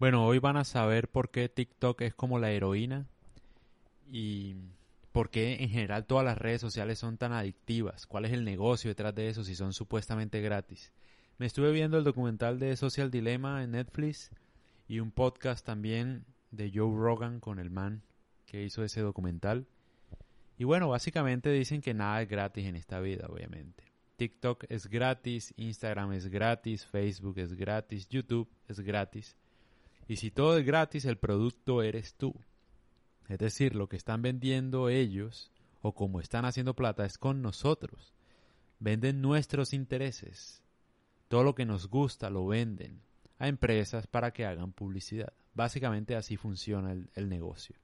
Bueno, hoy van a saber por qué TikTok es como la heroína y por qué en general todas las redes sociales son tan adictivas. ¿Cuál es el negocio detrás de eso si son supuestamente gratis? Me estuve viendo el documental de Social Dilemma en Netflix y un podcast también de Joe Rogan con el man que hizo ese documental. Y bueno, básicamente dicen que nada es gratis en esta vida, obviamente. TikTok es gratis, Instagram es gratis, Facebook es gratis, YouTube es gratis. Y si todo es gratis, el producto eres tú. Es decir, lo que están vendiendo ellos o como están haciendo plata es con nosotros. Venden nuestros intereses. Todo lo que nos gusta lo venden a empresas para que hagan publicidad. Básicamente así funciona el, el negocio.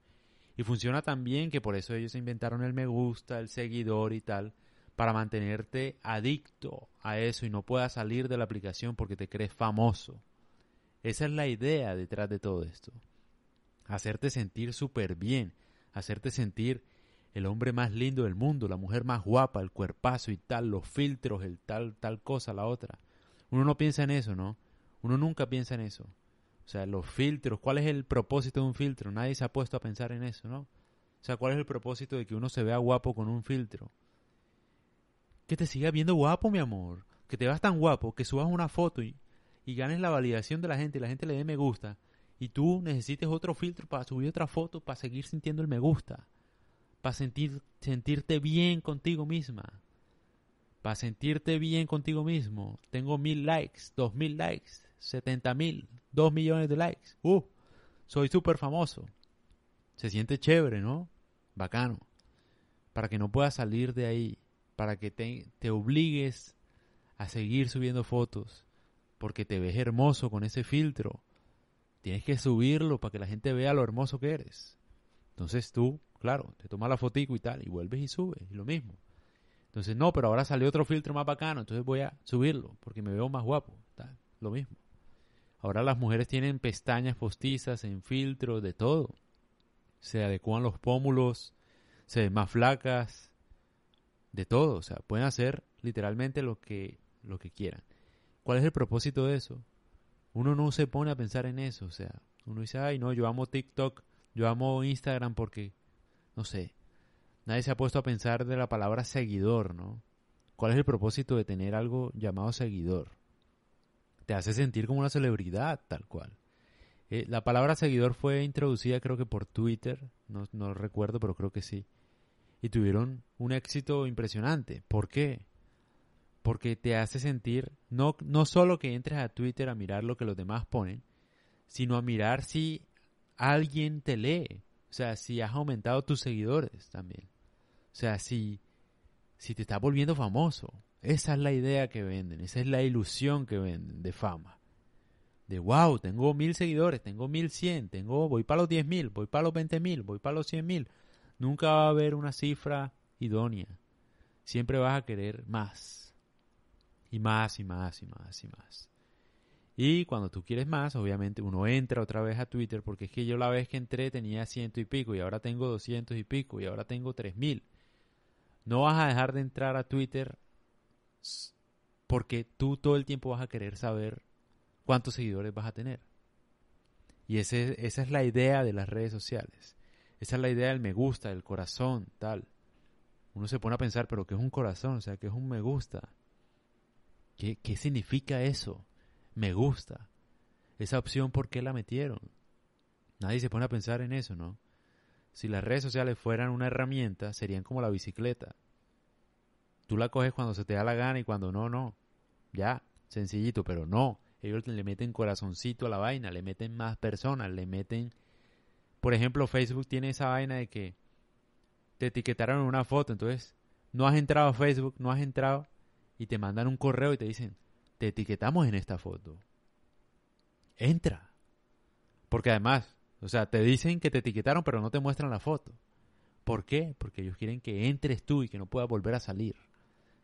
Y funciona también que por eso ellos inventaron el me gusta, el seguidor y tal, para mantenerte adicto a eso y no puedas salir de la aplicación porque te crees famoso. Esa es la idea detrás de todo esto. Hacerte sentir súper bien, hacerte sentir el hombre más lindo del mundo, la mujer más guapa, el cuerpazo y tal, los filtros, el tal, tal cosa, la otra. Uno no piensa en eso, ¿no? Uno nunca piensa en eso. O sea, los filtros, ¿cuál es el propósito de un filtro? Nadie se ha puesto a pensar en eso, ¿no? O sea, ¿cuál es el propósito de que uno se vea guapo con un filtro? que te sigas viendo guapo, mi amor. Que te veas tan guapo que subas una foto y, y ganes la validación de la gente y la gente le dé me gusta. Y tú necesites otro filtro para subir otra foto para seguir sintiendo el me gusta. Para sentir, sentirte bien contigo misma. Para sentirte bien contigo mismo. Tengo mil likes, dos mil likes, setenta mil, dos millones de likes. Uh, soy súper famoso. Se siente chévere, ¿no? Bacano. Para que no puedas salir de ahí para que te, te obligues a seguir subiendo fotos porque te ves hermoso con ese filtro. Tienes que subirlo para que la gente vea lo hermoso que eres. Entonces tú, claro, te tomas la fotico y tal, y vuelves y subes, y lo mismo. Entonces, no, pero ahora salió otro filtro más bacano, entonces voy a subirlo, porque me veo más guapo, tal, lo mismo. Ahora las mujeres tienen pestañas postizas en filtro, de todo. Se adecuan los pómulos, se ven más flacas, de todo, o sea, pueden hacer literalmente lo que, lo que quieran. ¿Cuál es el propósito de eso? Uno no se pone a pensar en eso, o sea, uno dice, ay, no, yo amo TikTok, yo amo Instagram porque, no sé, nadie se ha puesto a pensar de la palabra seguidor, ¿no? ¿Cuál es el propósito de tener algo llamado seguidor? Te hace sentir como una celebridad, tal cual. Eh, la palabra seguidor fue introducida creo que por Twitter, no, no recuerdo, pero creo que sí y tuvieron un éxito impresionante. ¿Por qué? Porque te hace sentir no, no solo que entres a Twitter a mirar lo que los demás ponen, sino a mirar si alguien te lee. O sea, si has aumentado tus seguidores también. O sea, si, si te estás volviendo famoso. Esa es la idea que venden, esa es la ilusión que venden de fama. De wow, tengo mil seguidores, tengo mil cien, tengo, voy para los diez mil, voy para los veinte mil, voy para los cien mil. Nunca va a haber una cifra idónea. Siempre vas a querer más. Y más y más y más y más. Y cuando tú quieres más, obviamente uno entra otra vez a Twitter porque es que yo la vez que entré tenía ciento y pico y ahora tengo doscientos y pico y ahora tengo tres mil. No vas a dejar de entrar a Twitter porque tú todo el tiempo vas a querer saber cuántos seguidores vas a tener. Y ese, esa es la idea de las redes sociales. Esa es la idea del me gusta, del corazón, tal. Uno se pone a pensar, pero ¿qué es un corazón? O sea, ¿qué es un me gusta? ¿Qué, qué significa eso? Me gusta. Esa opción, ¿por qué la metieron? Nadie se pone a pensar en eso, ¿no? Si las redes sociales fueran una herramienta, serían como la bicicleta. Tú la coges cuando se te da la gana y cuando no, no. Ya, sencillito, pero no. Ellos le meten corazoncito a la vaina, le meten más personas, le meten por ejemplo, Facebook tiene esa vaina de que te etiquetaron en una foto, entonces no has entrado a Facebook, no has entrado y te mandan un correo y te dicen, te etiquetamos en esta foto. Entra. Porque además, o sea, te dicen que te etiquetaron pero no te muestran la foto. ¿Por qué? Porque ellos quieren que entres tú y que no puedas volver a salir.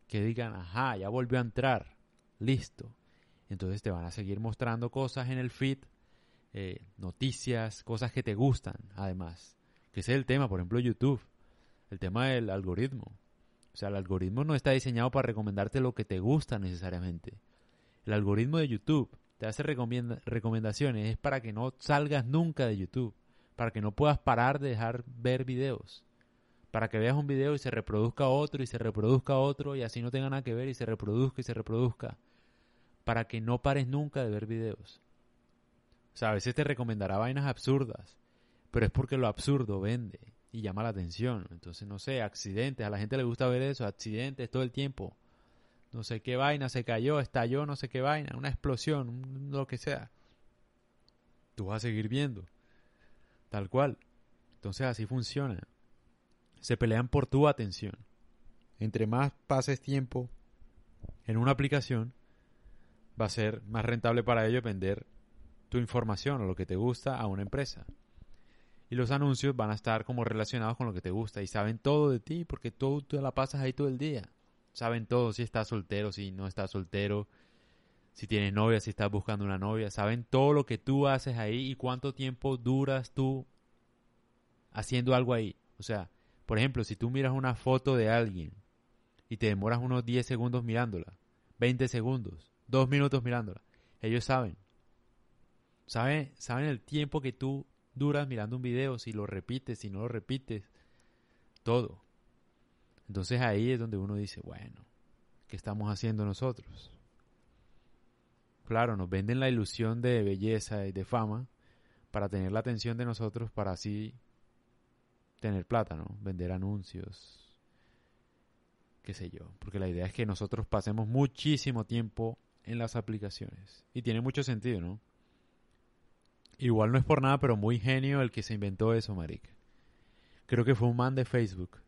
Que digan, ajá, ya volvió a entrar. Listo. Entonces te van a seguir mostrando cosas en el feed eh, noticias, cosas que te gustan, además. Que ese es el tema, por ejemplo, YouTube. El tema del algoritmo. O sea, el algoritmo no está diseñado para recomendarte lo que te gusta necesariamente. El algoritmo de YouTube te hace recomendaciones, es para que no salgas nunca de YouTube, para que no puedas parar de dejar ver videos, para que veas un video y se reproduzca otro y se reproduzca otro y así no tenga nada que ver y se reproduzca y se reproduzca, para que no pares nunca de ver videos. O sea, a veces te recomendará vainas absurdas, pero es porque lo absurdo vende y llama la atención. Entonces, no sé, accidentes, a la gente le gusta ver eso, accidentes todo el tiempo no sé qué vaina, se cayó, estalló, no sé qué vaina, una explosión, lo que sea. Tú vas a seguir viendo. Tal cual. Entonces así funciona. Se pelean por tu atención. Entre más pases tiempo en una aplicación, va a ser más rentable para ellos vender tu información o lo que te gusta a una empresa. Y los anuncios van a estar como relacionados con lo que te gusta y saben todo de ti porque tú te la pasas ahí todo el día. Saben todo si estás soltero, si no estás soltero, si tienes novia, si estás buscando una novia. Saben todo lo que tú haces ahí y cuánto tiempo duras tú haciendo algo ahí. O sea, por ejemplo, si tú miras una foto de alguien y te demoras unos 10 segundos mirándola, 20 segundos, 2 minutos mirándola, ellos saben. Saben, saben el tiempo que tú duras mirando un video, si lo repites, si no lo repites, todo. Entonces ahí es donde uno dice, bueno, ¿qué estamos haciendo nosotros? Claro, nos venden la ilusión de belleza y de fama para tener la atención de nosotros para así tener plata, ¿no? Vender anuncios, qué sé yo. Porque la idea es que nosotros pasemos muchísimo tiempo en las aplicaciones. Y tiene mucho sentido, ¿no? Igual no es por nada, pero muy genio el que se inventó eso, marica. Creo que fue un man de Facebook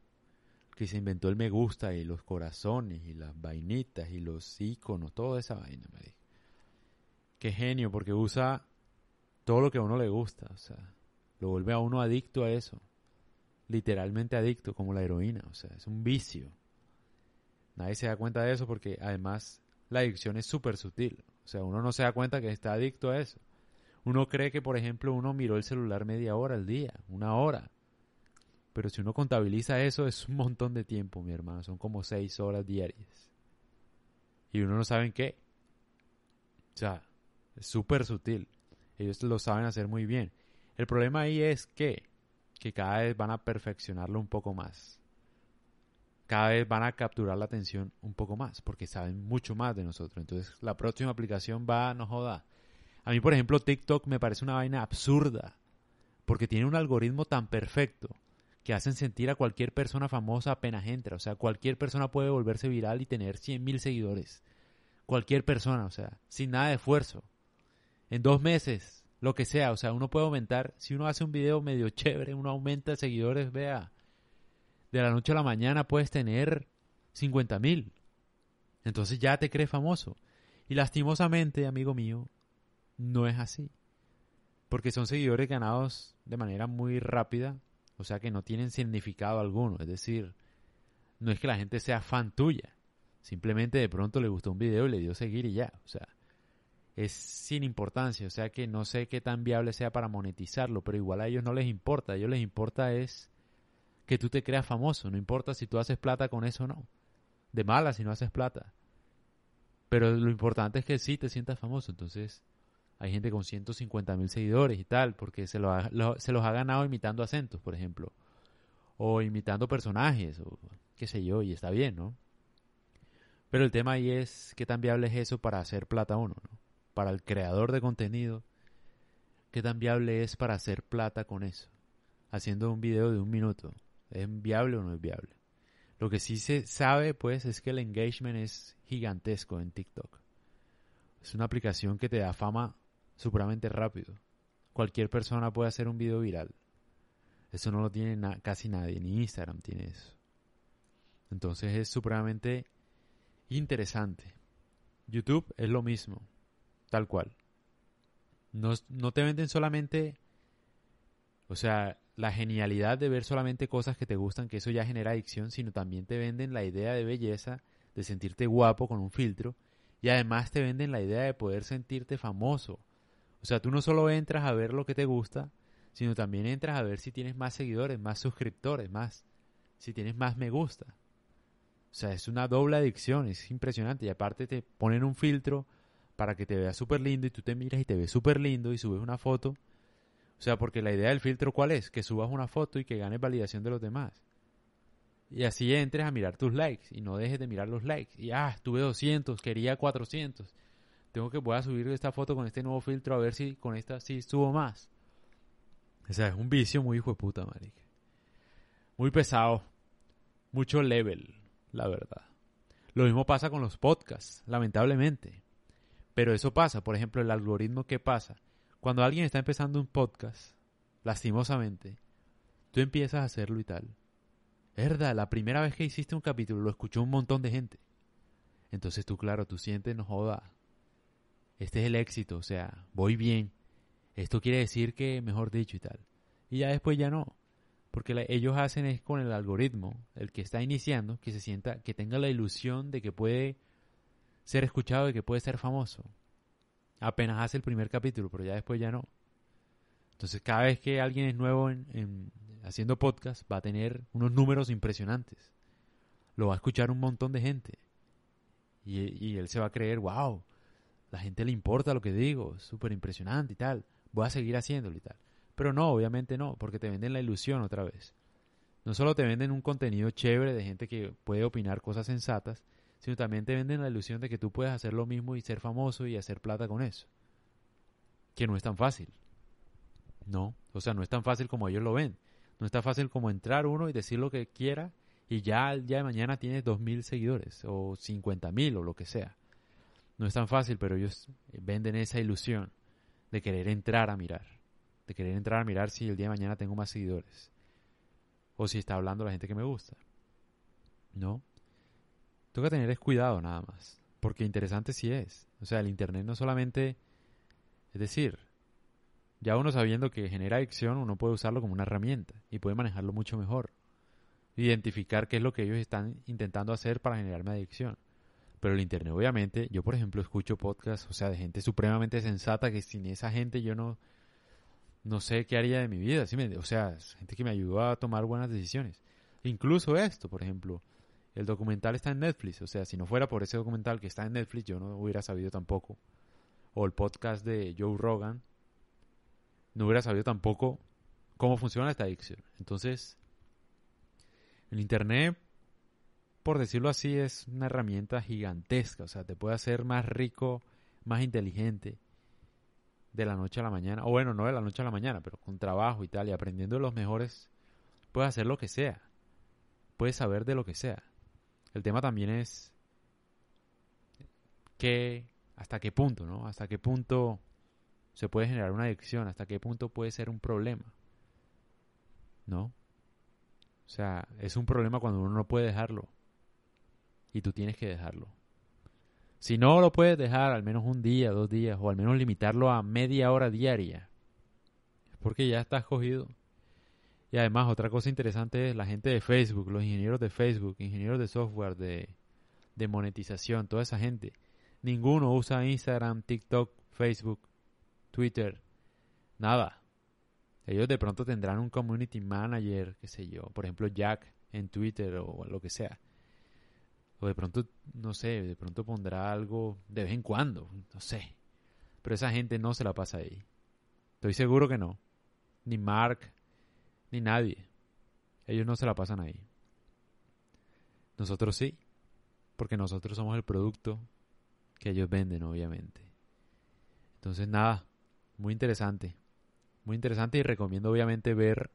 que se inventó el me gusta y los corazones y las vainitas y los iconos, toda esa vaina, dijo. Qué genio, porque usa todo lo que a uno le gusta, o sea, lo vuelve a uno adicto a eso. Literalmente adicto, como la heroína, o sea, es un vicio. Nadie se da cuenta de eso porque además la adicción es súper sutil. O sea, uno no se da cuenta que está adicto a eso. Uno cree que, por ejemplo, uno miró el celular media hora al día, una hora. Pero si uno contabiliza eso, es un montón de tiempo, mi hermano. Son como seis horas diarias. Y uno no sabe en qué. O sea, es súper sutil. Ellos lo saben hacer muy bien. El problema ahí es que, que cada vez van a perfeccionarlo un poco más. Cada vez van a capturar la atención un poco más, porque saben mucho más de nosotros. Entonces, la próxima aplicación va, no joda. A mí, por ejemplo, TikTok me parece una vaina absurda, porque tiene un algoritmo tan perfecto que hacen sentir a cualquier persona famosa apenas entra. O sea, cualquier persona puede volverse viral y tener 100.000 seguidores. Cualquier persona, o sea, sin nada de esfuerzo. En dos meses, lo que sea, o sea, uno puede aumentar, si uno hace un video medio chévere, uno aumenta seguidores, vea, de la noche a la mañana puedes tener 50.000. Entonces ya te crees famoso. Y lastimosamente, amigo mío, no es así. Porque son seguidores ganados de manera muy rápida o sea que no tienen significado alguno. Es decir, no es que la gente sea fan tuya. Simplemente de pronto le gustó un video y le dio seguir y ya. O sea, es sin importancia. O sea que no sé qué tan viable sea para monetizarlo, pero igual a ellos no les importa. A ellos les importa es que tú te creas famoso. No importa si tú haces plata con eso o no. De mala si no haces plata. Pero lo importante es que sí te sientas famoso. Entonces, hay gente con 150 mil seguidores y tal, porque se, lo se los ha ganado imitando acentos, por ejemplo. O imitando personajes, o qué sé yo, y está bien, ¿no? Pero el tema ahí es qué tan viable es eso para hacer plata uno, ¿no? Para el creador de contenido, qué tan viable es para hacer plata con eso. Haciendo un video de un minuto. ¿Es viable o no es viable? Lo que sí se sabe, pues, es que el engagement es gigantesco en TikTok. Es una aplicación que te da fama supremamente rápido. Cualquier persona puede hacer un video viral. Eso no lo tiene casi nadie, ni Instagram tiene eso. Entonces es supremamente interesante. YouTube es lo mismo, tal cual. No, no te venden solamente, o sea, la genialidad de ver solamente cosas que te gustan, que eso ya genera adicción, sino también te venden la idea de belleza, de sentirte guapo con un filtro, y además te venden la idea de poder sentirte famoso, o sea, tú no solo entras a ver lo que te gusta, sino también entras a ver si tienes más seguidores, más suscriptores, más, si tienes más me gusta. O sea, es una doble adicción, es impresionante. Y aparte te ponen un filtro para que te veas súper lindo y tú te miras y te ves súper lindo y subes una foto. O sea, porque la idea del filtro cuál es? Que subas una foto y que ganes validación de los demás. Y así entres a mirar tus likes y no dejes de mirar los likes. Y ah, tuve 200, quería 400. Tengo que voy a subir esta foto con este nuevo filtro a ver si con esta sí subo más. O sea, es un vicio muy hijo de puta, marica. Muy pesado. Mucho level, la verdad. Lo mismo pasa con los podcasts, lamentablemente. Pero eso pasa, por ejemplo, el algoritmo que pasa. Cuando alguien está empezando un podcast, lastimosamente, tú empiezas a hacerlo y tal. Es la primera vez que hiciste un capítulo lo escuchó un montón de gente. Entonces tú, claro, tú sientes, no joda. Este es el éxito, o sea, voy bien. Esto quiere decir que, mejor dicho y tal. Y ya después ya no. Porque ellos hacen es con el algoritmo, el que está iniciando, que se sienta, que tenga la ilusión de que puede ser escuchado y que puede ser famoso. Apenas hace el primer capítulo, pero ya después ya no. Entonces cada vez que alguien es nuevo en, haciendo podcast va a tener unos números impresionantes. Lo va a escuchar un montón de gente. Y, y él se va a creer, wow, la gente le importa lo que digo, súper impresionante y tal. Voy a seguir haciéndolo y tal. Pero no, obviamente no, porque te venden la ilusión otra vez. No solo te venden un contenido chévere de gente que puede opinar cosas sensatas, sino también te venden la ilusión de que tú puedes hacer lo mismo y ser famoso y hacer plata con eso. Que no es tan fácil. No, o sea, no es tan fácil como ellos lo ven. No es tan fácil como entrar uno y decir lo que quiera y ya el día de mañana tienes dos mil seguidores o cincuenta mil o lo que sea. No es tan fácil, pero ellos venden esa ilusión de querer entrar a mirar. De querer entrar a mirar si el día de mañana tengo más seguidores. O si está hablando la gente que me gusta. ¿No? Toca tener cuidado nada más. Porque interesante sí es. O sea, el Internet no solamente... Es decir, ya uno sabiendo que genera adicción, uno puede usarlo como una herramienta y puede manejarlo mucho mejor. Identificar qué es lo que ellos están intentando hacer para generarme adicción. Pero el Internet, obviamente, yo por ejemplo escucho podcasts, o sea, de gente supremamente sensata que sin esa gente yo no, no sé qué haría de mi vida. ¿sí o sea, gente que me ayudó a tomar buenas decisiones. Incluso esto, por ejemplo, el documental está en Netflix, o sea, si no fuera por ese documental que está en Netflix, yo no hubiera sabido tampoco. O el podcast de Joe Rogan, no hubiera sabido tampoco cómo funciona esta adicción. Entonces, el Internet, por decirlo así, es una herramienta gigantesca, o sea, te puede hacer más rico, más inteligente de la noche a la mañana, o bueno, no de la noche a la mañana, pero con trabajo y tal, y aprendiendo de los mejores, puedes hacer lo que sea, puedes saber de lo que sea. El tema también es que hasta qué punto, ¿no? Hasta qué punto se puede generar una adicción, hasta qué punto puede ser un problema. ¿No? O sea, es un problema cuando uno no puede dejarlo. Y tú tienes que dejarlo. Si no lo puedes dejar al menos un día, dos días, o al menos limitarlo a media hora diaria, es porque ya estás cogido. Y además, otra cosa interesante es la gente de Facebook, los ingenieros de Facebook, ingenieros de software, de, de monetización, toda esa gente. Ninguno usa Instagram, TikTok, Facebook, Twitter, nada. Ellos de pronto tendrán un community manager, qué sé yo, por ejemplo Jack en Twitter o lo que sea. O de pronto, no sé, de pronto pondrá algo de vez en cuando, no sé. Pero esa gente no se la pasa ahí. Estoy seguro que no. Ni Mark, ni nadie. Ellos no se la pasan ahí. Nosotros sí, porque nosotros somos el producto que ellos venden, obviamente. Entonces, nada, muy interesante. Muy interesante y recomiendo obviamente ver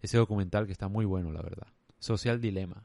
ese documental que está muy bueno, la verdad. Social Dilema.